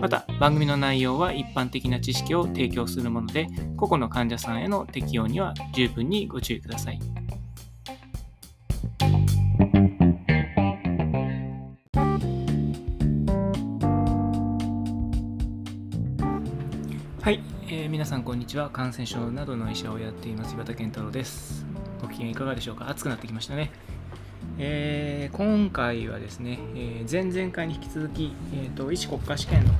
また番組の内容は一般的な知識を提供するもので個々の患者さんへの適用には十分にご注意ください。はい、えー皆さんこんにちは。感染症などの医者をやっています岩田健太郎です。ご機嫌いかがでしょうか？暑くなってきましたね。えー今回はですね、えー前々回に引き続き、えー、と医師国家試験の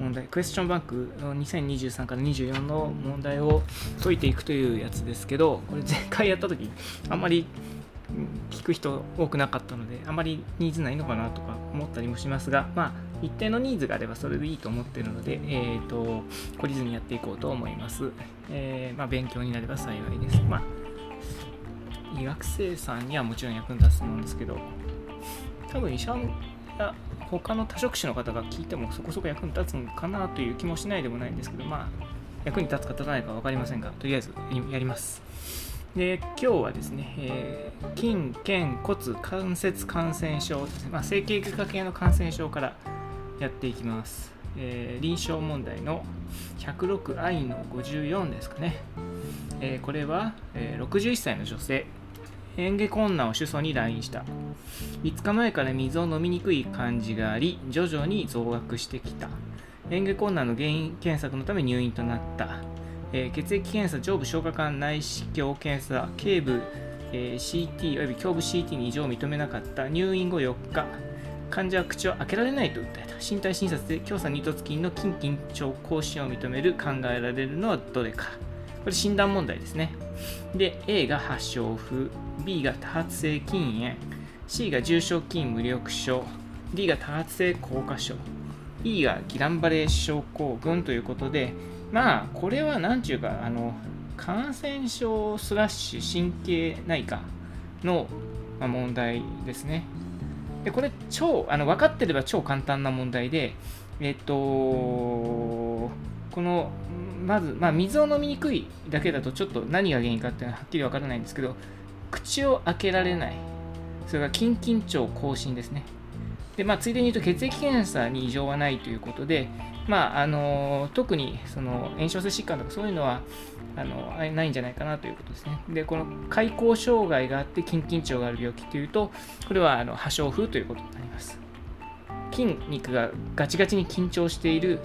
問題クエスチョンバンクの2023から24の問題を解いていくというやつですけどこれ前回やった時あんまり聞く人多くなかったのであまりニーズないのかなとか思ったりもしますがまあ一定のニーズがあればそれでいいと思っているので、えー、と懲りずにやっていこうと思います、えーまあ、勉強になれば幸いです。まあ医学生さんにはもちろん役に立つと思うんですけど多分医者や他の多職種の方が聞いてもそこそこ役に立つのかなという気もしないでもないんですけどまあ役に立つか立たないか分かりませんがとりあえずやります。で今日はですね、えー筋腱骨関節感染症ですね、まあ、整形外科系の感染症からやっていきます、えー臨床問題の 106i の54ですかね、えーこれは、え61歳の女性。嚥下困難を主訴に来院した。5日前から水を飲みにくい感じがあり徐々に増額してきた。嚥下困難の原因検索のため入院となった、えー血液検査上部消化管内視鏡検査頸部、えー CT および胸部 CT に異常を認めなかった。入院後4日。患者は口を開けられないと訴えた。身体診察で強鎖二突筋の筋緊張更新を認める。考えられるのはどれか。これ診断問題ですね。で A が発症風。B が多発性筋炎 C が重症筋無力症 D が多発性硬化症 E がギランバレー症候群ということでまあこれは何ちゅうかあの感染症スラッシュ神経内科の問題ですね。でこれ超あの分かってれば超簡単な問題でえっとこのまず、まあ、水を飲みにくいだけだとちょっと何が原因かっていうのははっきり分からないんですけど口を開けられないそれから筋緊張更新ですねで、まあ、ついでに言うと血液検査に異常はないということで、まあ、あの特にその炎症性疾患とかそういうのはあのあないんじゃないかなということですね。で、この開口障害があって筋緊張がある病気というと、これはあの破傷風ということになります。筋肉がガチガチに緊張している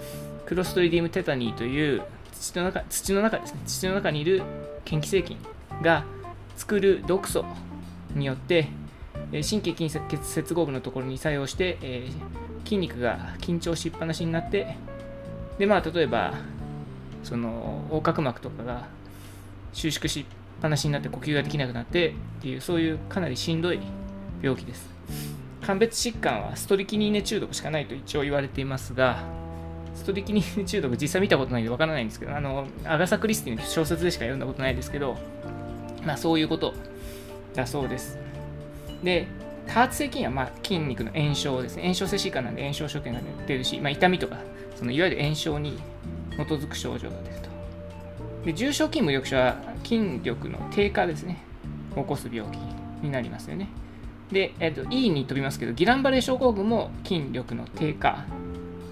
クロストリディウムテタニーという土の中土の中ですね土の中にいる嫌気性菌が作る毒素によって神経筋接接合部のところに作用して、えー筋肉が緊張しっぱなしになってでまあ例えばその横隔膜とかが収縮しっぱなしになって呼吸ができなくなってっていうそういうかなりしんどい病気です。鑑別疾患はストリキニーネ中毒しかないと一応言われていますがストリキニーネ中毒実際見たことないんでわからないんですけどあのアガサ・クリスティの小説でしか読んだことないですけどまあそういうこと。だそうです。で多発性筋はまあ筋肉の炎症ですね。炎症性疾患なんで炎症所見が出るし、まあ、痛みとかそのいわゆる炎症に基づく症状が出ると。で重症筋無力症は筋力の低下ですね。起こす病気になりますよね。で、えっと E に飛びますけどギランバレー症候群も筋力の低下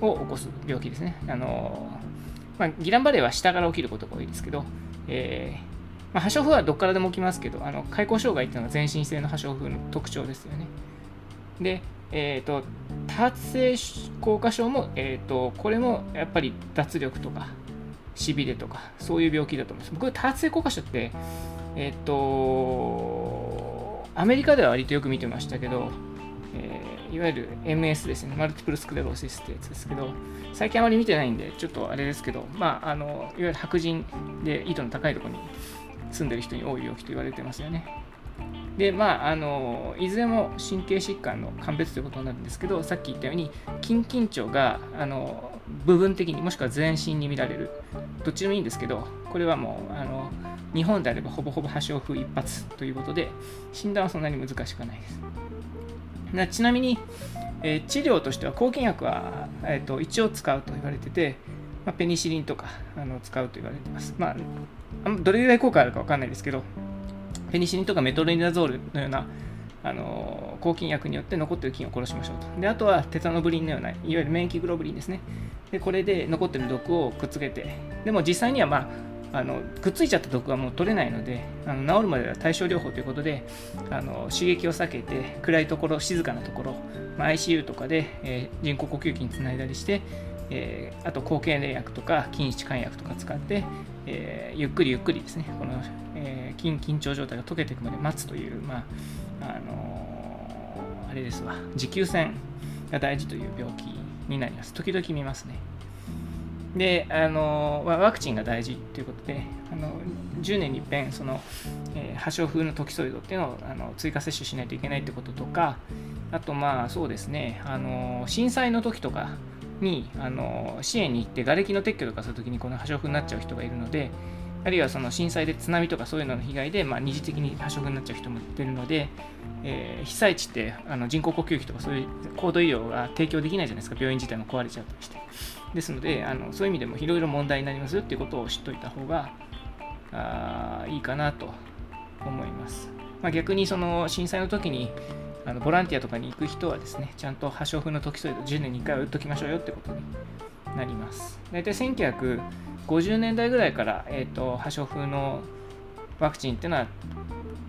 を起こす病気ですね。あの、まあ、ギランバレーは下から起きることが多いですけど、えーまあ、破傷風はどこからでも起きますけどあの開口障害っていうのが全身性の破傷風の特徴ですよね。で、えー、と多発性硬化症も、えー、とこれもやっぱり脱力とかしびれとかそういう病気だと思います。僕多発性硬化症ってえっ、とアメリカでは割とよく見てましたけど、えーいわゆる MS ですね。マルティプルスクレローシスってやつですけど最近あまり見てないんでちょっとあれですけどまああのいわゆる白人で緯度の高いところに住んでる人に多い病気と言われてますよねでまああのいずれも神経疾患の鑑別ということになるんですけどさっき言ったように筋緊張があの部分的にもしくは全身に見られるどっちでもいいんですけどこれはもうあの日本であればほぼほぼ破傷風一発ということで、診断はそんなに難しくないです。なちなみに、えー、治療としては抗菌薬は、えーと、一応使うと言われてて、まあ、ペニシリンとかあの使うと言われてます。まあ、どれぐらい効果あるか分かんないですけど、ペニシリンとかメトロニダゾールのようなあの抗菌薬によって残っている菌を殺しましょうと。で、あとはテタノブリンのような、いわゆる免疫グロブリンですね。で、これで残っている毒をくっつけて、でも実際には、まあ、あのくっついちゃった毒はもう取れないのであの治るまでは対症療法ということであの刺激を避けて暗いところ静かなところ、まあ、ICU とかで、えー、人工呼吸器につないだりして、えー、あと抗経粘薬とか筋弛緩薬とか使って、えー、ゆっくりゆっくりですね。この、え筋緊張状態が解けていくまで待つという、まああのあれですわ。持久戦が大事という病気になります。時々見ますね。であのワクチンが大事ということであの10年に一遍その、えー、破傷風のトキソイドっていうのをあの追加接種しないといけないってこととかあとまあそうですね。あの震災の時とかにあの支援に行って瓦礫の撤去とかするときにこの破傷風になっちゃう人がいるのであるいはその震災で津波とかそういうのの被害で、まあ、二次的に破傷風になっちゃう人もいるので、えー、被災地ってあの人工呼吸器とかそういう高度医療が提供できないじゃないですか。病院自体も壊れちゃったりして。ですのであのそういう意味でもいろいろ問題になりますよっていうことを知っといた方があいいかなと思います、まあ、逆にその震災の時にあのボランティアとかに行く人はですねちゃんと破傷風のトキソイド10年に1回は打っときましょうよってことになります。大体1950年代ぐらいから、えーと、破傷風のワクチンっていうのは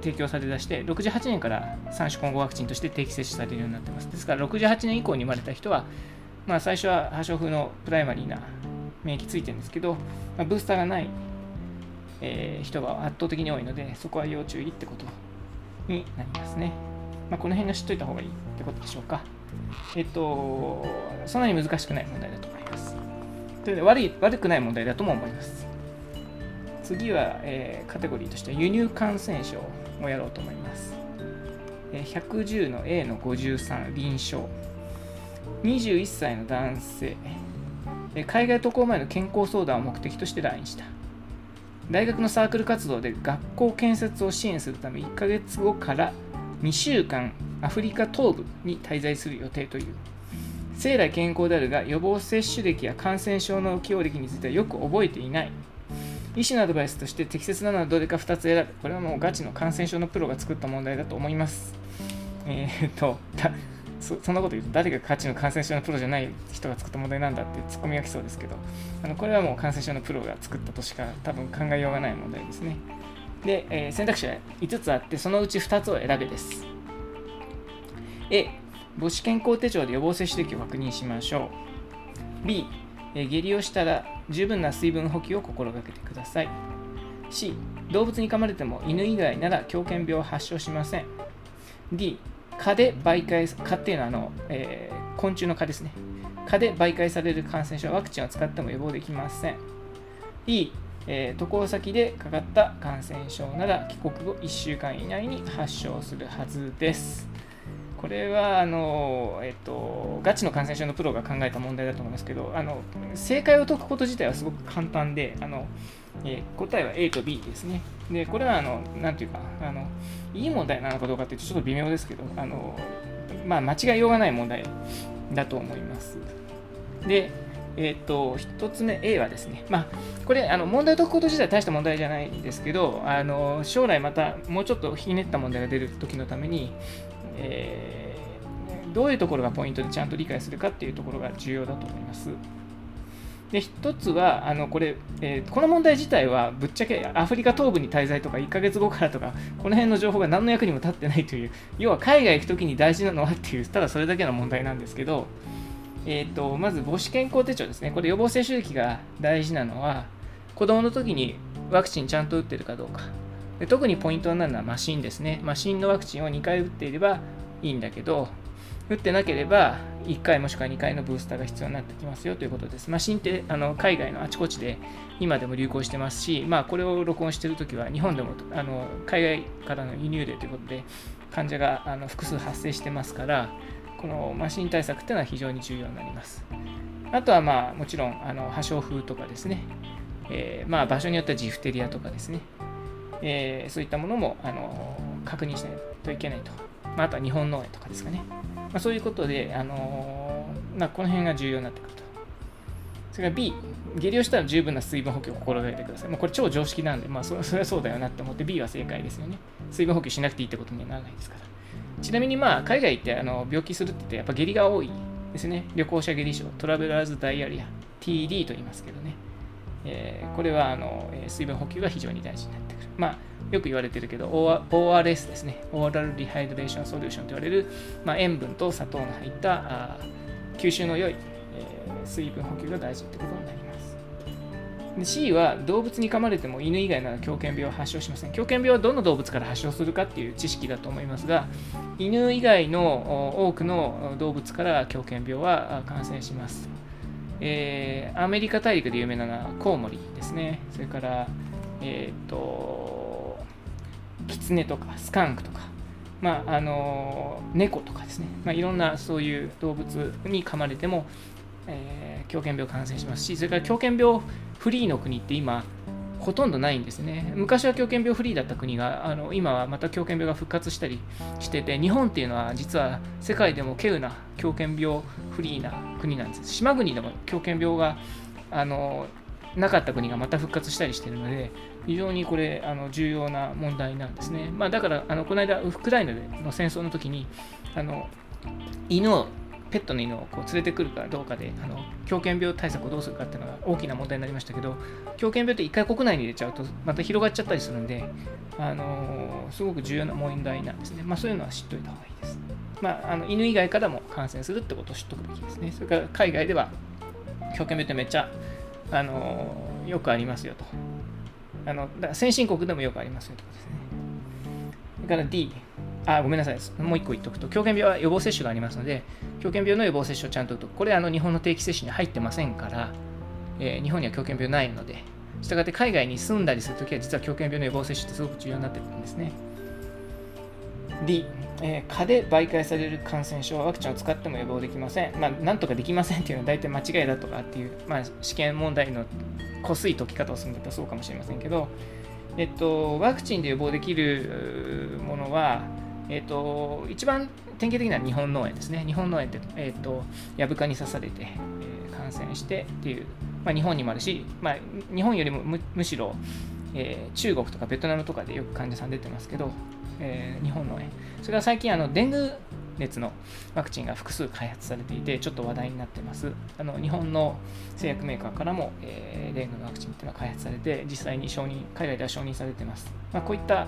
提供されだして68年から3種混合ワクチンとして定期接種されるようになってます。ですから68年以降に生まれた人は、まあ、最初は破傷風のプライマリーな免疫ついてるんですけど、まあ、ブースターがない、えー、人が圧倒的に多いのでそこは要注意ってことになりますね、まあ、この辺が知っといた方がいいってことでしょうか。えっ、とそんなに難しくない問題だと思います。というで悪い悪くない問題だとも思います。次は、えー、カテゴリーとしては輸入感染症をやろうと思います。え、110の A の53臨床。21歳の男性、え、海外渡航前の健康相談を目的として来院した。大学のサークル活動で学校建設を支援するため1ヶ月後から2週間アフリカ東部に滞在する予定という。生来健康であるが予防接種歴や感染症の起用歴についてはよく覚えていない。医師のアドバイスとして適切なのはどれか2つ選ぶ。これはもうガチの感染症のプロが作った問題だと思います。えー、っとそそんなこと言うと誰がガチの感染症のプロじゃない人が作った問題なんだってツッコミが来そうですけど。あのこれはもう感染症のプロが作ったとしか多分考えようがない問題ですね。で、えー、選択肢は5つあってそのうち2つを選べです A 母子健康手帳で予防接種歴を確認しましょう。B え、下痢をしたら十分な水分補給を心がけてください。C、動物に噛まれても犬以外なら狂犬病を発症しません。D、蚊で媒介、蚊っていうのはあの、えー、昆虫の蚊ですね。蚊で媒介される感染症はワクチンを使っても予防できません。E、えー、渡航先でかかった感染症なら帰国後1週間以内に発症するはずです。これはあの、えっと、ガチの感染症のプロが考えた問題だと思いますけどあの正解を解くこと自体はすごく簡単であの、えー、答えは A と B ですねでこれはあのなんていうかあのいい問題なのかどうかっていうとちょっと微妙ですけどあの、まあ、間違いようがない問題だと思いますでえっ、と、1つ目 A はですね、まあ、これ、あの問題を解くこと自体大した問題じゃないんですけど、あの将来またもうちょっとひねった問題が出るときのために、えー、どういうところがポイントでちゃんと理解するかっていうところが重要だと思います。で一つはあのこれ、えー、この問題自体はぶっちゃけアフリカ東部に滞在とか1ヶ月後からとかこの辺の情報が何の役にも立ってないという要は海外行くときに大事なのはっていうただそれだけの問題なんですけど、えーと、まず母子健康手帳ですねこれ予防接種歴が大事なのは子供の時にワクチンちゃんと打ってるかどうかで特にポイントになるのはマシンですね。マシンのワクチンを2回打っていればいいんだけど、打ってなければ1回もしくは2回のブースターが必要になってきますよということです。マシンってあの海外のあちこちで今でも流行してますし、まあ、これを録音してるときは日本でもあの海外からの輸入例ということで患者があの複数発生してますから、このマシン対策っていうのは非常に重要になります。あとはまあもちろんあの破傷風とかですね、えー、まあ場所によってはジフテリアとかですね、えー、そういったものも、あの確認しないといけないと。まあ、あとは日本農園とかですかね。まあ、そういうことで、あのまあ、この辺が重要になってくると。それから B、下痢をしたら十分な水分補給を心がけてください。まあ、これ超常識なんで、まあそ、それはそうだよなって思って B は正解ですよね。水分補給しなくていいってことにはならないですから。ちなみにまあ海外行ってあの病気するって言ってやっぱ下痢が多いですね。旅行者下痢症、トラベラーズダイアリア、TD と言いますけどね。えー、これはあの水分補給が非常に大事になってくる。まあ、よく言われてるけど、ORS ですね。オーラルリハイドレーションソリューションと言われる、まあ、塩分と砂糖の入ったあ吸収の良い、えー、水分補給が大事ってことになります。C は動物に噛まれても犬以外なら狂犬病は発症しません。狂犬病はどの動物から発症するかっていう知識だと思いますが、犬以外の多くの動物から狂犬病は感染します。えー、アメリカ大陸で有名なのはコウモリですね。それから、えっ、ー、と、キツネとかスカンクとか、まあ、あの猫とかですね、まあ、いろんなそういう動物に噛まれても、えー、狂犬病感染しますし、それから狂犬病フリーの国って今、ほとんどないんですね。昔は狂犬病フリーだった国が、あの今はまた狂犬病が復活したりしてて、日本っていうのは実は世界でも稀有な狂犬病フリーな国なんです。島国でも狂犬病があのなかった国がまた復活したりしてるので、非常にこれあの重要な問題なんですね。まあ、だからあのこの間、ウクライナでの戦争の時にあの犬をペットの犬をこう連れてくるかどうかであの狂犬病対策をどうするかっていうのが大きな問題になりましたけど狂犬病って一回国内に入れちゃうとまた広がっちゃったりするんで、あのー、すごく重要な問題なんですね、まあ、そういうのは知っておいた方がいいです、まあ、あの犬以外からも感染するってことを知っておくべきですね。それから海外では狂犬病ってめっちゃ、あのー、よくありますよと。あのだ先進国でもよくありますよということですね。それから D あ、ごめんなさい。もう一個言っとくと、狂犬病は予防接種がありますので、狂犬病の予防接種をちゃんと打と、これあの日本の定期接種に入ってませんから、えー、日本には狂犬病ないので、したがって海外に住んだりするときは、実は狂犬病の予防接種ってすごく重要になってくるんですね。D、えー、蚊で媒介される感染症はワクチンを使っても予防できません。まあ、なんとかできませんっていうのは大体間違いだとかっていう、まあ、試験問題の濃すい解き方をするんだったらそうかもしれませんけど、えっと、ワクチンで予防できるものは、え、ー、と、一番典型的な日本脳炎ですね。日本脳炎って、えっ、ー、と、ヤブカに刺されて、えー、感染してっていう、まあ、日本にもあるし、まあ、日本よりもむしろ、えー、中国とかベトナムとかでよく患者さん出てますけど、えー、日本脳炎。それから最近、あの、デング熱のワクチンが複数開発されていて、ちょっと話題になってます。あの日本の製薬メーカーからも、えー、デングのワクチンっていうのは開発されて、実際に承認、海外では承認されてます。まあ、こういった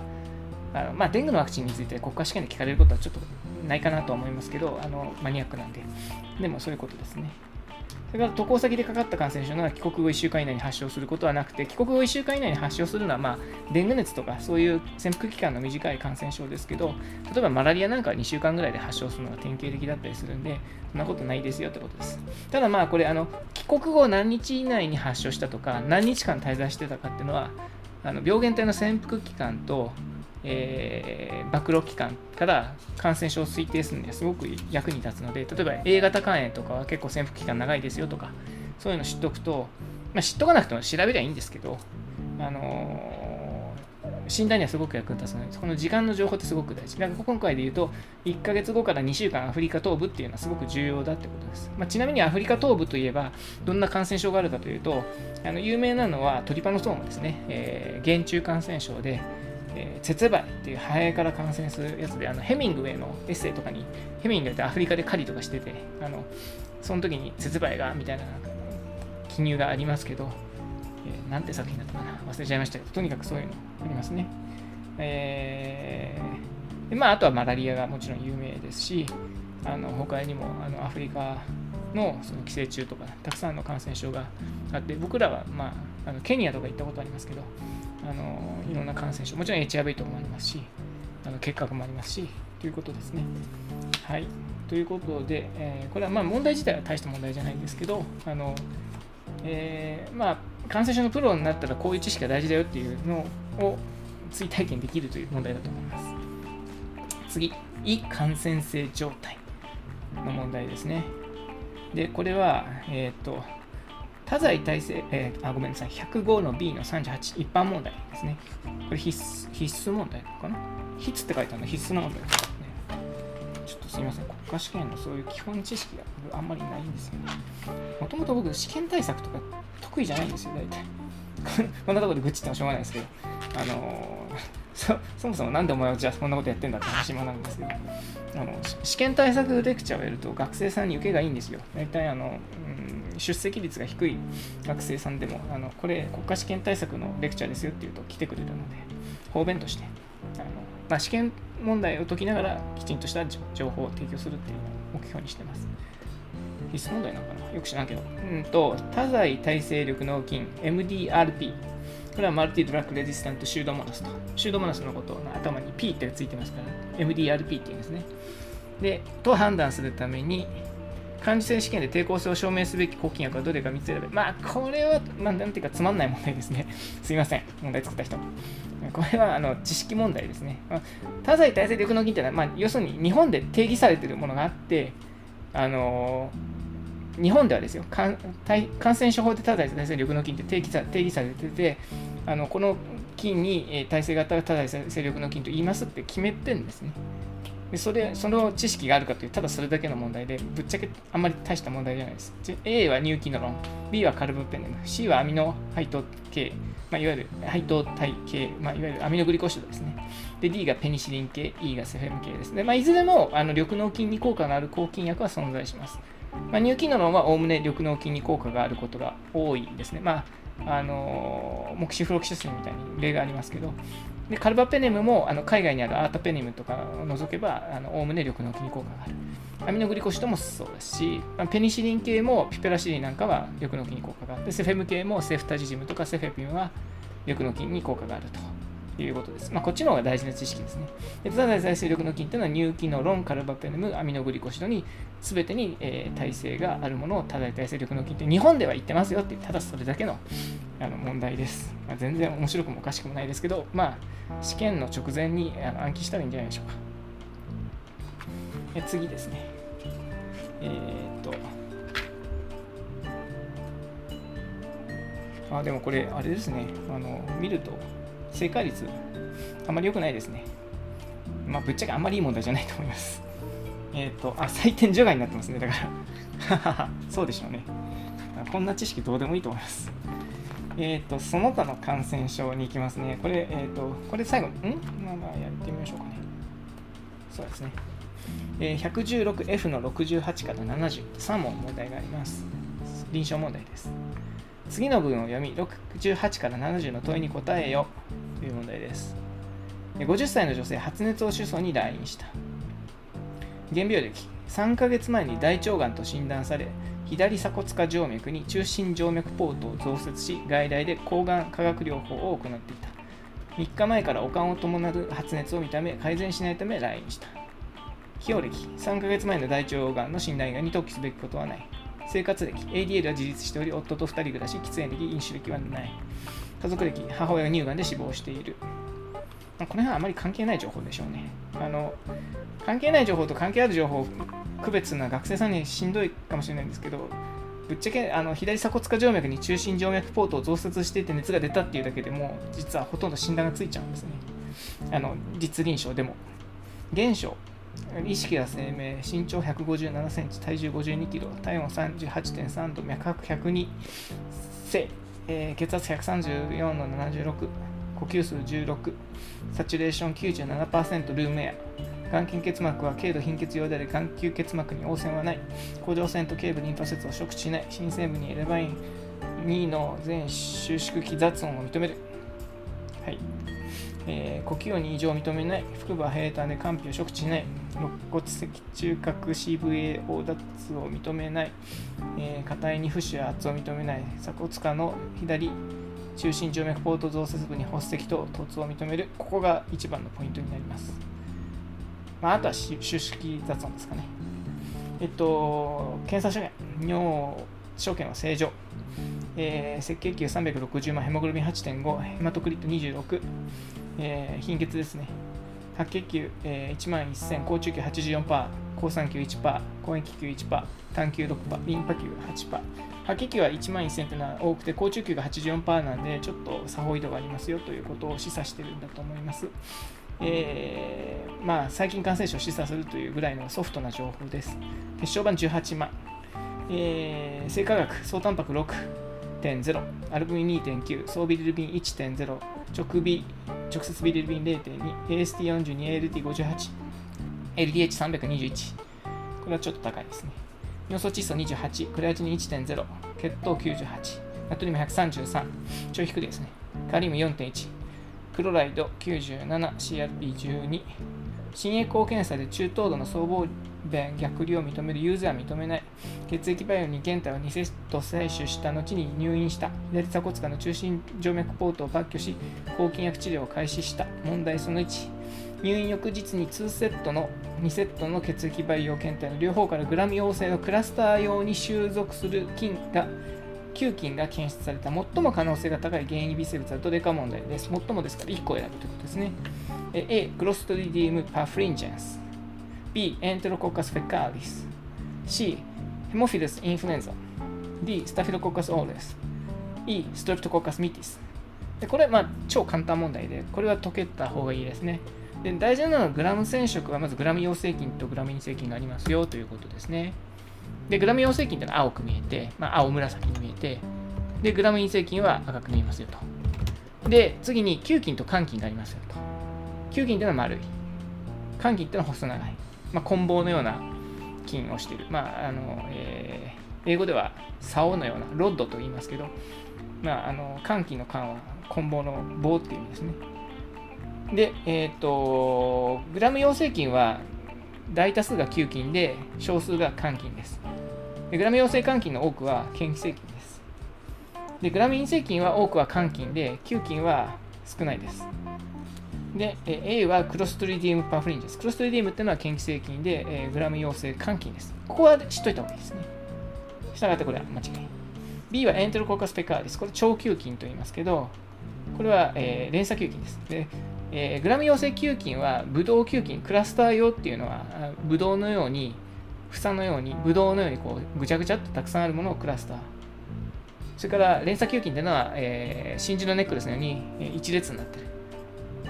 あのまあ、デングのワクチンについて国家試験で聞かれることはちょっとないかなと思いますけど、あのマニアックなんで。でもそういうことですね。それから渡航先でかかった感染症なら帰国後1週間以内に発症することはなくて、帰国後1週間以内に発症するのは、まあ、デング熱とかそういう潜伏期間の短い感染症ですけど、例えばマラリアなんかは2週間ぐらいで発症するのが典型的だったりするんで、そんなことないですよってことです。ただまあこれ、あの帰国後何日以内に発症したとか、何日間滞在してたかっていうのは、あの病原体の潜伏期間と、えー、暴露期間から感染症を推定するにはすごく役に立つので、例えば A 型肝炎とかは結構潜伏期間長いですよとか、そういうの知っておくと、まあ、知っとかなくても調べりゃいいんですけど、あのー、診断にはすごく役に立つので、この時間の情報ってすごく大事。だから今回で言うと、1ヶ月後から2週間アフリカ東部っていうのはすごく重要だってことです。まあ、ちなみにアフリカ東部といえば、どんな感染症があるかというと、あの有名なのはトリパノソーマですね、えー、原虫感染症で、えー、節梅っていうハエから感染するやつで、あのヘミングウェイのエッセイとかに、ヘミングウェイってアフリカで狩りとかしてて、あのその時に節梅がみたいな記入がありますけど、えー、なんて作品だったかな？忘れちゃいましたけど、とにかくそういうのありますね。えー、でまあ、あとはマラリアがもちろん有名ですし、あの他にもあのアフリカのその寄生虫とかたくさんの感染症があって僕らは、まあ、あのケニアとか行ったことありますけどあのいろんな感染症もちろん HIV ともありますしあの結核もありますしということですね。はい、ということで、えー、これはま問題自体は大した問題じゃないんですけどあの、えー、まあ、感染症のプロになったらこういう知識が大事だよっていうのを追体験できるという問題だと思います。次、胃感染性状態の問題ですね。で、これは、えっ、と、多剤耐性、えー、あ、ごめんなさい、105の B の38、一般問題ですね。これ必須必須問題かな？必須って書いてあるの必須の問題ですね。ちょっとすみません、国家試験のそういう基本知識があんまりないんですよね。もともと僕、試験対策とか得意じゃないんですよ、大体。こんなとこで愚痴ってもしょうがないですけど、あのー、そそもそもなんでお前はじゃあこんなことやってんだって話もなんですけど、あの試験対策レクチャーをやると学生さんに受けがいいんですよ。大体あの、出席率が低い学生さんでも、あのこれ国家試験対策のレクチャーですよって言うと来てくれるので、方便として、あのまあ、試験問題を解きながらきちんとした情報を提供するっていうのを目標にしてます。必須問題なのかな？よく知らんけど。うんと、多剤耐性力脳筋 MDRP。これはマルティドラッグレジスタントシュードモナスと。シュードモナスのことを頭に P ってついてますから、MDRP っていうんですね。で、と判断するために、感受性試験で抵抗性を証明すべき抗菌薬はどれか3つ選べ。まあ、これは、まあ、なんていうかつまんない問題ですね。すいません。問題作った人。これはあの知識問題ですね。まあ、多剤耐性力脳筋っていうのは、まあ、要するに日本で定義されているものがあって、あのー、日本ではですよ感染症法で多剤耐性力脳筋って定義さ定義されててあのこの菌に耐性型多剤耐性力脳筋と言いますって決めてるんですね。でそれその知識があるかというただそれだけの問題でぶっちゃけあんまり大した問題じゃないです。A は乳キノロン B はカルブペネム。C はアミノ配糖系、まあ、いわゆる配糖体系、まあ、いわゆるアミノグリコシドですね。で D がペニシリン系。E がセフェム系です。ね、まあ、いずれもあの緑脳筋に効果がある抗菌薬は存在します。まあ、乳キノロンはおおむね緑脳筋に効果があることが多いんですね。まあ、あのモキシフロキシスみたいに例がありますけど、でカルバペネムもあの海外にあるアータペネムとかを除けばおおむね緑の菌効果がある。アミノグリコシドもそうですし、ペニシリン系もピペラシリンなんかは緑の菌に効果があって、セフェム系もセフタジジムとかセフェピンは緑の菌に効果があると。いうことです。まあ、こっちの方が大事な知識ですね。でただ再生力の菌というのは乳基のロン、カルバペネム、アミノグリコシドに全てに、えー、耐性があるものを多大耐性力の菌って日本では言ってますよってただそれだけのあの問題です、まあ、全然面白くもおかしくもないですけど、まあ、試験の直前にあの暗記したらいいんじゃないでしょうか。え次ですね。えー、っと。あ、でもこれ、あれですね。あの見ると、正解率、あまり良くないですね。まあ、ぶっちゃけあんまりいい問題じゃないと思います。えっ、ー、と、あ、採点除外になってますね。だから、そうでしょうね。こんな知識どうでもいいと思います。えっ、ー、と、その他の感染症に行きますね。これ、えっ、ー、と、これ最後、ん？まあまあ、やってみましょうかね。そうですね。え、116F の68から70、3問問題があります。臨床問題です。次の文を読み、68から70の問いに答えよという問題です。50歳の女性、発熱を主訴に来院した。原病歴、3ヶ月前に大腸がんと診断され、左鎖骨下静脈に中心静脈ポートを増設し、外来で抗がん化学療法を行っていた。3日前から悪寒を伴う発熱を見た目、改善しないため来院した。起用歴、3ヶ月前の大腸がんの診断以外に特記すべきことはない。生活歴、ADL は自立しており、夫と2人暮らし、喫煙歴、飲酒歴はない。家族歴、母親が乳がんで死亡している。この辺はあまり関係ない情報でしょうね。あの関係ない情報と関係ある情報区別するのは学生さんにしんどいかもしれないんですけど、ぶっちゃけあの左鎖骨下静脈に中心静脈ポートを増設していて熱が出たっていうだけでも実はほとんど診断がついちゃうんですね。あの実臨床でも。現象、意識が生命、身長157センチ、体重52キロ、体温38.3度、脈拍102、性、えー、血圧134の76、呼吸数16、サチュレーション97%ルームエア、眼筋結膜は軽度貧血用であり眼球結膜に応線はない。甲状腺と頸部リンパ節を触知しない。新生部にエレバイン2の全収縮期雑音を認める。はい、えー、呼吸音に異常を認めない。腹部は平坦で肝皮を触知しない。肋骨脊中核 CVA 横脱を認めない、えー、硬いに浮腫や圧を認めない鎖骨下の左中心静脈ポート増設部に発石と突を認めるここが一番のポイントになりますまあ、あとは収縮雑音ですかね。えっと、検査所見、尿所見は正常。えー、赤血球360万、ヘモグロビン8.5、ヘマトクリット26、えー、貧血ですね。白血球、えー、1万1000、高中球84%、高酸球1%、高塩球1%、単球6%、リンパ球8%。白血球は1万1000というのは多くて、高中球が84%なんで、ちょっと差法移動がありますよということを示唆しているんだと思います。えー、まあ、細菌感染症を示唆するというぐらいのソフトな情報です。血小板18万、えー、生化学、総タンパク6.0、アルブミン2.9、総ビリルビン1.0、直ビ直接ビリルビン0.2、AST42、ALT58、LDH321。これはちょっと高いですね。尿素窒素28、クレアチニン1.0、血糖98、ナトリウム133、ちょい低いですね。カリウム4.1、クロライド97、CRP12、心エコー検査で中等度の僧帽弁逆流を認めるユーザーは認めない。血液バイオに検体を2セット採取した後に入院した。左鎖骨下の中心静脈ポートを抜去し、抗菌薬治療を開始した。問題その1。入院翌日に2セットの2セットの血液培養検体の両方からグラム陽性のクラスター用に収束する菌が9菌が検出された最も可能性が高い原因微生物はどれか問題です。最もですから1個選ぶということですね。A. クロストリディウムパフリンジェンス B. エンテロコッカスフェカーリス C. ヘモフィルスインフルエンザ D. スタフィロコッカスオーレス E. ストレプトコッカスミティスでこれまあ超簡単問題で、これは解けた方がいいですね。で大事なのはグラム染色はまずグラム陽性菌とグラム陰性菌がありますよということですね。で、グラム陽性菌というのは青く見えて、まあ、青紫に見えて、で、グラム陰性菌は赤く見えますよと。で、次に球菌と肝菌がありますよと。球菌というのは丸い。肝菌というのは細長い。まあ、棍棒のような菌をしている。まあ、あの、えー、英語では竿のような、ロッドと言いますけど、まあ、あの肝菌の肝は棍棒の棒っていうんですね。で、え、ー、と、グラム陽性菌は大多数が球菌で少数が肝菌です。でグラム陽性肝菌の多くは嫌気性菌です。でグラム陰性菌は多くは肝菌で球菌は少ないです。で、A はクロストリディウムパフリンジです。クロストリディウムっていうのは嫌気性菌で、えグラム陽性肝菌です。ここは知っといた方がいいですね。したがってこれは間違い。B はエンテロコーカスペカーです。これ超球菌と言いますけど、これは、えー、連鎖球菌です。でえー、グラム陽性球菌はブドウ球菌、クラスター用っていうのは、ブドウのように、房のように、ブドウのようにこうぐちゃぐちゃっとたくさんあるものをクラスター。それから連鎖球菌っていうのは、え、真珠のネックレスのように、え、一列になってる。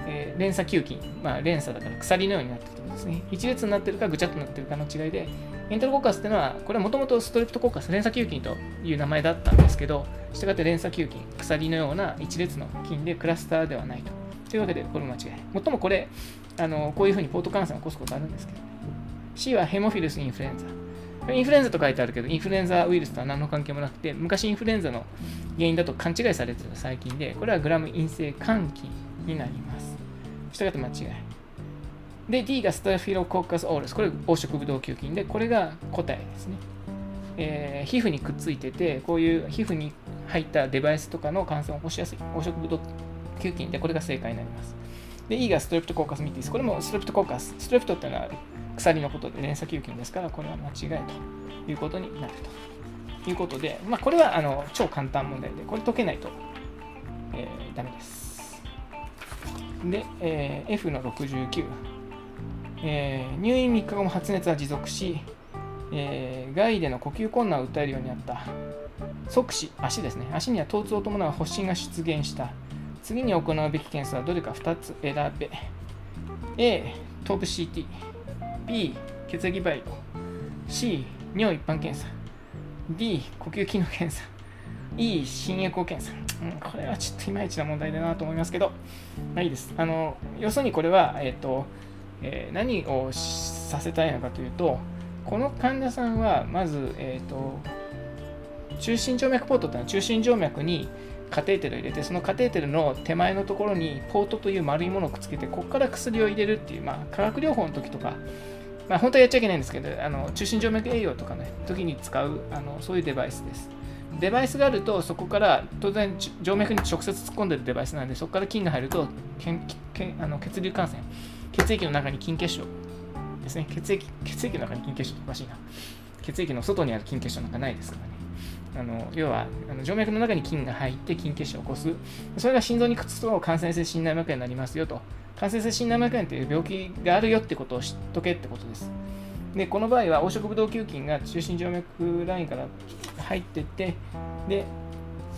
えー、連鎖球菌、まあ、連鎖だから鎖のようになってるってことですね。一列になってるかぐちゃっとなってるかの違いで、エンテロコーカスっていうのは、これはもともとストレプトコーカス、連鎖球菌という名前だったんですけど、したがって連鎖球菌、鎖のような一列の菌でクラスターではないと。というわけで、これ間違い。もっともこれ、あのこういうふうにポート感染を起こすことあるんですけど、ね、C はヘモフィルスインフルエンザ。インフルエンザと書いてあるけど、インフルエンザウイルスとは何の関係もなくて、昔インフルエンザの原因だと勘違いされてた細菌で、これはグラム陰性肝菌になります。したがって間違い。で、D がスタフィロコッカスオールス。これ黄色ブドウ球菌で、これが答えですね。えー、皮膚にくっついてて、こういう皮膚に入ったデバイスとかの感染を起こしやすい黄色ブドウ球菌で、これが正解になります。で、E がストレプトコーカスミティス。これもストレプトコーカス。ストレプトっていうのは鎖のことで連鎖球菌ですから、これは間違いということになるということで、まあ、これはあの超簡単問題で、これ解けないと、えー、ダメです。で、えー、F の69。えー、入院3日後も発熱は持続し、えー、外での呼吸困難を訴えるようになった。即死、足ですね。足には疼痛を伴う発疹が出現した。次に行うべき検査はどれか2つ選べ。A、頭部 CT。B、血液培養。C、尿一般検査。D、呼吸機能検査。E、心エコー検査。うん、これはちょっといまいちな問題だなと思いますけど、まあいいです。あの、要するにこれは、え、ー、と、えー、何をさせたいのかというと、この患者さんは、まず、え、ー、と、中心静脈ポートというのは中心静脈にカテーテルを入れてそのカテーテルの手前のところにポートという丸いものをくっつけてここから薬を入れるっていう、まあ、化学療法の時とか、まあ、本当はやっちゃいけないんですけどあの中心静脈栄養とかね時に使うあのそういうデバイスですデバイスがあるとそこから当然静脈に直接突っ込んでるデバイスなんでそこから菌が入るとけんけんあの血流感染血液の中に筋結晶ですね血液血液の中に筋結晶おかしいな血液の外にある筋結晶なんかないですからねあの要はあの静脈の中に菌が入って筋血腫を起こす。それが心臓にくっつくと感染性心内膜炎になりますよと。感染性心内膜炎という病気があるよってことを知っとけってことです。で、この場合は黄色ブドウ球菌が中心静脈ラインから入っていって、で、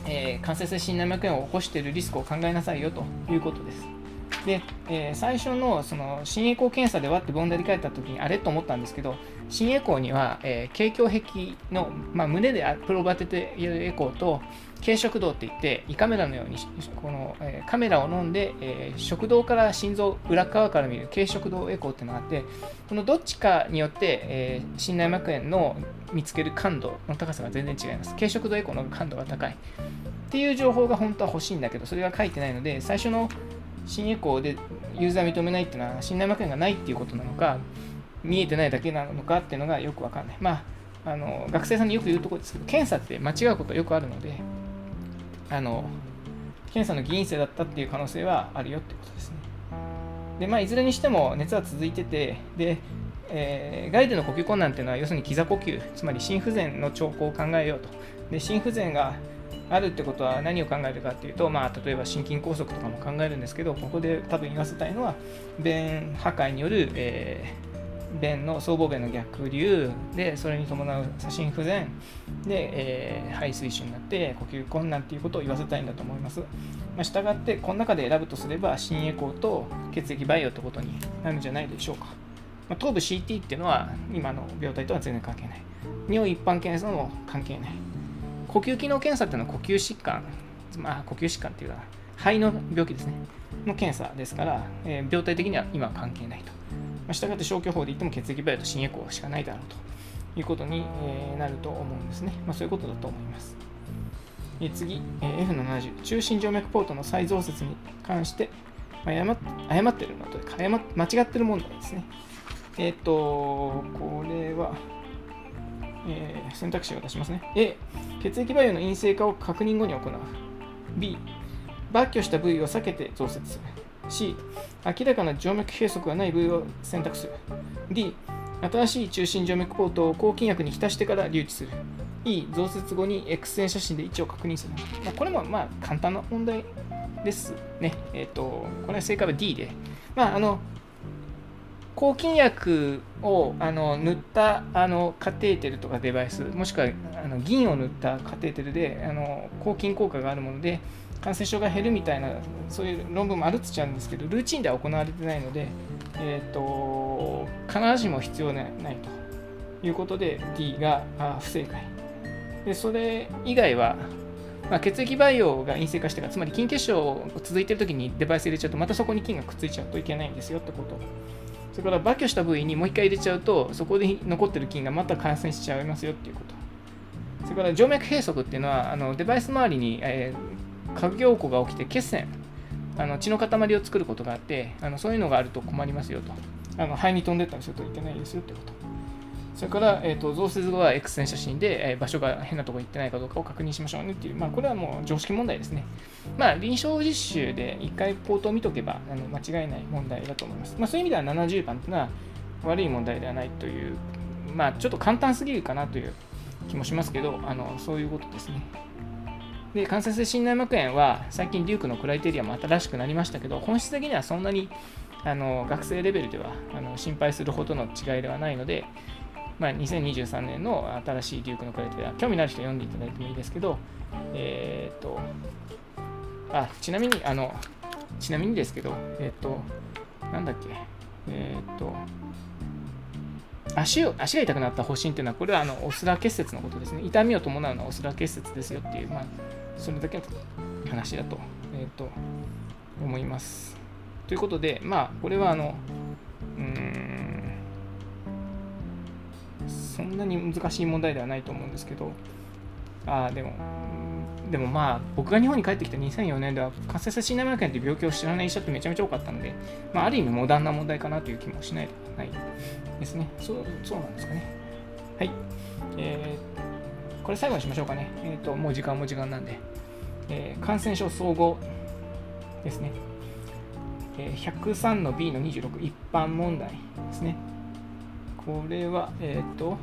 えー、感染性心内膜炎を起こしているリスクを考えなさいよということです。で、えー、最初のその心エコー検査でわってボンダリ書いた時にあれと思ったんですけど心エコーには、えー、経胸壁の、まあ、胸でプロバテているエコーと軽食道っていって胃カメラのようにこの、えー、カメラを飲んで、えー、食道から心臓裏側から見る軽食道エコーっていうのがあってこのどっちかによって、えー、心内膜炎の見つける感度の高さが全然違います。軽食道エコーの感度が高い。っていう情報が本当は欲しいんだけどそれが書いてないので最初の新エコーでユーザー認めないっていうのは信内膜炎がないっていうことなのか見えてないだけなのかっていうのがよくわかんない。まああの学生さんによく言うところですけど検査って間違うことはよくあるのであの検査の偽陰性だったっていう可能性はあるよってことですね。でまあいずれにしても熱は続いててでえー、ガイドの呼吸困難っていうのは要するに膝呼吸つまり心不全の兆候を考えようと。で心不全があるってことは何を考えるかっていうと、まあ、例えば心筋梗塞とかも考えるんですけどここで多分言わせたいのは便破壊による、えー、便の僧帽弁の逆流でそれに伴う左心不全で、えー、肺水腫になって呼吸困難っていうことを言わせたいんだと思います。まあ、したがってこの中で選ぶとすれば心エコーと血液培養ってことになるんじゃないでしょうか。まあ、頭部 CT っていうのは今の病態とは全然関係ない。尿一般検査も関係ない。呼吸機能検査っていうのは呼吸疾患、まあ、呼吸疾患っていうのは肺の病気ですね、の検査ですから、えー、病態的には今は関係ないと。まあ、したがって消去法で言っても血液バイオと心エコーしかないだろうということに、えー、なると思うんですね。まあ、そういうことだと思います。え次、えー、F70、中心静脈ポートの再増設に関して、まあ、誤誤ってるのというか誤、間違ってる問題ですね。えっ、ー、と、これは、えー、選択肢を出しますね。A、血液培養の陰性化を確認後に行う。B、抜去した部位を避けて増設する。C、明らかな静脈閉塞がない部位を選択する。D、新しい中心静脈ポートを抗菌薬に浸してから留置する。E、増設後に X 線写真で位置を確認する。まあ、これもまあ簡単な問題ですね。えっ、ー、と、これは正解は D で。まあ、あの、抗菌薬をあの塗ったあのカテーテルとかデバイスもしくはあの銀を塗ったカテーテルであの抗菌効果があるもので感染症が減るみたいなそういう論文もあるっちゃうんですけどルーチンでは行われてないので、えーと、必ずしも必要ないということで D が不正解。でそれ以外は、まあ、血液培養が陰性化してからつまり筋血症続いてる時にデバイス入れちゃうとまたそこに菌がくっついちゃうといけないんですよってことそれからバ去した部位にもう一回入れちゃうとそこで残ってる菌がまた感染しちゃいますよっていうこと。それから静脈閉塞っていうのはあのデバイス周りに、えー、核凝固が起きて血栓あの血の塊を作ることがあってあのそういうのがあると困りますよと。あの肺に飛んでったりするといけないですよってこと。それから、えーと、増設後は X 線写真で、えー、場所が変なところに行ってないかどうかを確認しましょうねっていう、まあ、これはもう常識問題ですね。まあ、臨床実習で1回ポートを見とけばあの間違いない問題だと思います。まあ、そういう意味では70番というのは悪い問題ではないという、まあ、ちょっと簡単すぎるかなという気もしますけど、あのそういうことですね。で感染性心内膜炎は最近デュークのクライテリアも新しくなりましたけど本質的にはそんなにあの学生レベルではあの心配するほどの違いではないので、まあ、2023年の新しいデュークのクライテリア、興味のある人読んでいただいてもいいですけど、えっ、と、あ、ちなみに、あの、ちなみにですけど、えっ、と、なんだっけ、えっ、と、足を足が痛くなった発疹っていうのは、これはあのオスラ結節のことですね。痛みを伴うのはオスラ結節ですよっていう、まあ、それだけの話だと,、えーと思います。ということで、まあ、これはあの、うん、そんなに難しい問題ではないと思うんですけど、ああでも、でもまあ、僕が日本に帰ってきた2004年では、活性性心内膜炎という病気を知らない医者ってめちゃめちゃ多かったので、まあ、ある意味モダンな問題かなという気もしないではないですね。そうそうなんですかね。はい。えー、これ最後にしましょうかね。えっ、ー、と、もう時間も時間なんで。えー、感染症総合ですね。えー、103の B の26、一般問題ですね。これは、えっ、ー、と、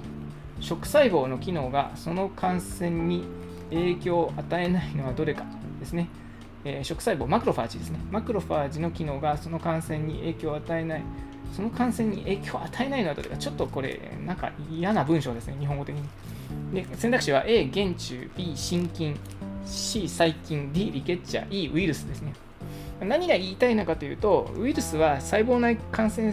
食細胞の機能がその感染に影響を与えないのはどれかですね。えー、食細胞、マクロファージですね。マクロファージの機能がその感染に影響を与えない、その感染に影響を与えないのはどれか、ちょっとこれ、なんか嫌な文章ですね、日本語的に。で選択肢は A、原虫、B、心筋、C、細菌、D、リケッチャー、E、ウイルスですね。何が言いたいのかというと、ウイルスは細胞内感染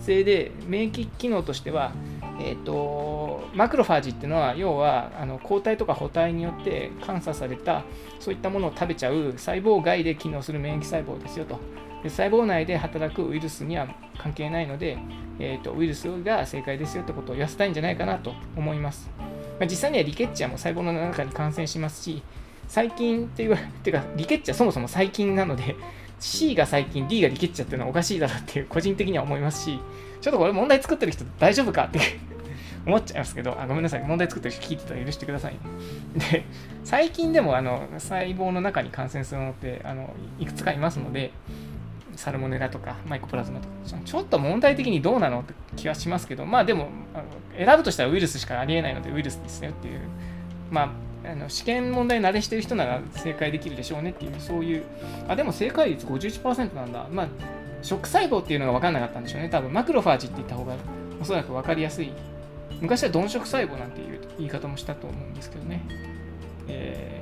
性で免疫機能としては、えーと、マクロファージっていうのは要はあの抗体とか補体によって監査されたそういったものを食べちゃう細胞外で機能する免疫細胞ですよと。で細胞内で働くウイルスには関係ないので、えーと、ウイルスが正解ですよってことを言わせたいんじゃないかなと思います、まあ、実際にはリケッチャーも細胞の中に感染しますし細菌っていう てかリケッチャーそもそも細菌なので C が細菌 D がリケッチャっていうのはおかしいだろうっていう個人的には思いますしちょっとこれ問題作ってる人大丈夫かって 思っちゃいますけど、あごめんなさい、問題作ってる人聞いてたら許してください、ね。で、最近でもあの細胞の中に感染するのってあのいくつかいますので、サルモネラとかマイコプラズマとか、ちょっと問題的にどうなのって気はしますけど、まあでも、あの選ぶとしたらウイルスしかありえないので、ウイルスですよっていう、まあ、あの試験問題慣れしてる人なら正解できるでしょうねっていう、そういう、あ、でも正解率51%なんだ。まあ、食細胞っていうのが分かんなかったんでしょうね。多分マクロファージって言った方がおそらく分かりやすい昔は鈍色細胞なんていう言い方もしたと思うんですけどね。え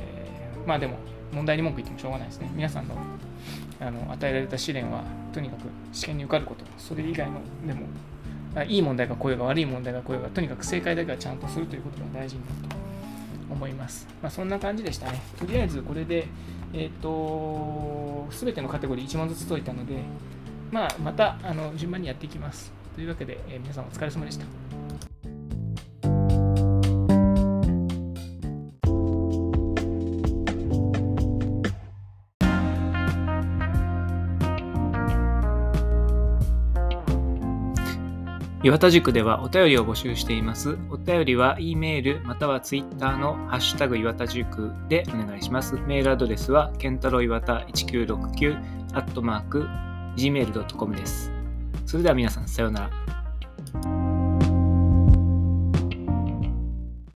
ー、まあでも、問題に文句言ってもしょうがないですね。皆さんのあの与えられた試練は、とにかく試験に受かること、それ以外のでも、いい問題がこういうが悪い問題がこういうが、とにかく正解だけはちゃんとするということが大事になると思います。まあ、そんな感じでしたね。とりあえずこれで、えっ、ー、と、すべてのカテゴリー1問ずつ解いたので、まあ、またあの順番にやっていきます。というわけで、えー、皆さんお疲れ様でした。岩田塾ではお便りを募集しています。お便りは E メールまたは Twitter のハッシュタグ岩田塾でお願いします。メールアドレスはケンタロウ岩田1969アットマーク gmail.com です。それでは皆さんさようなら。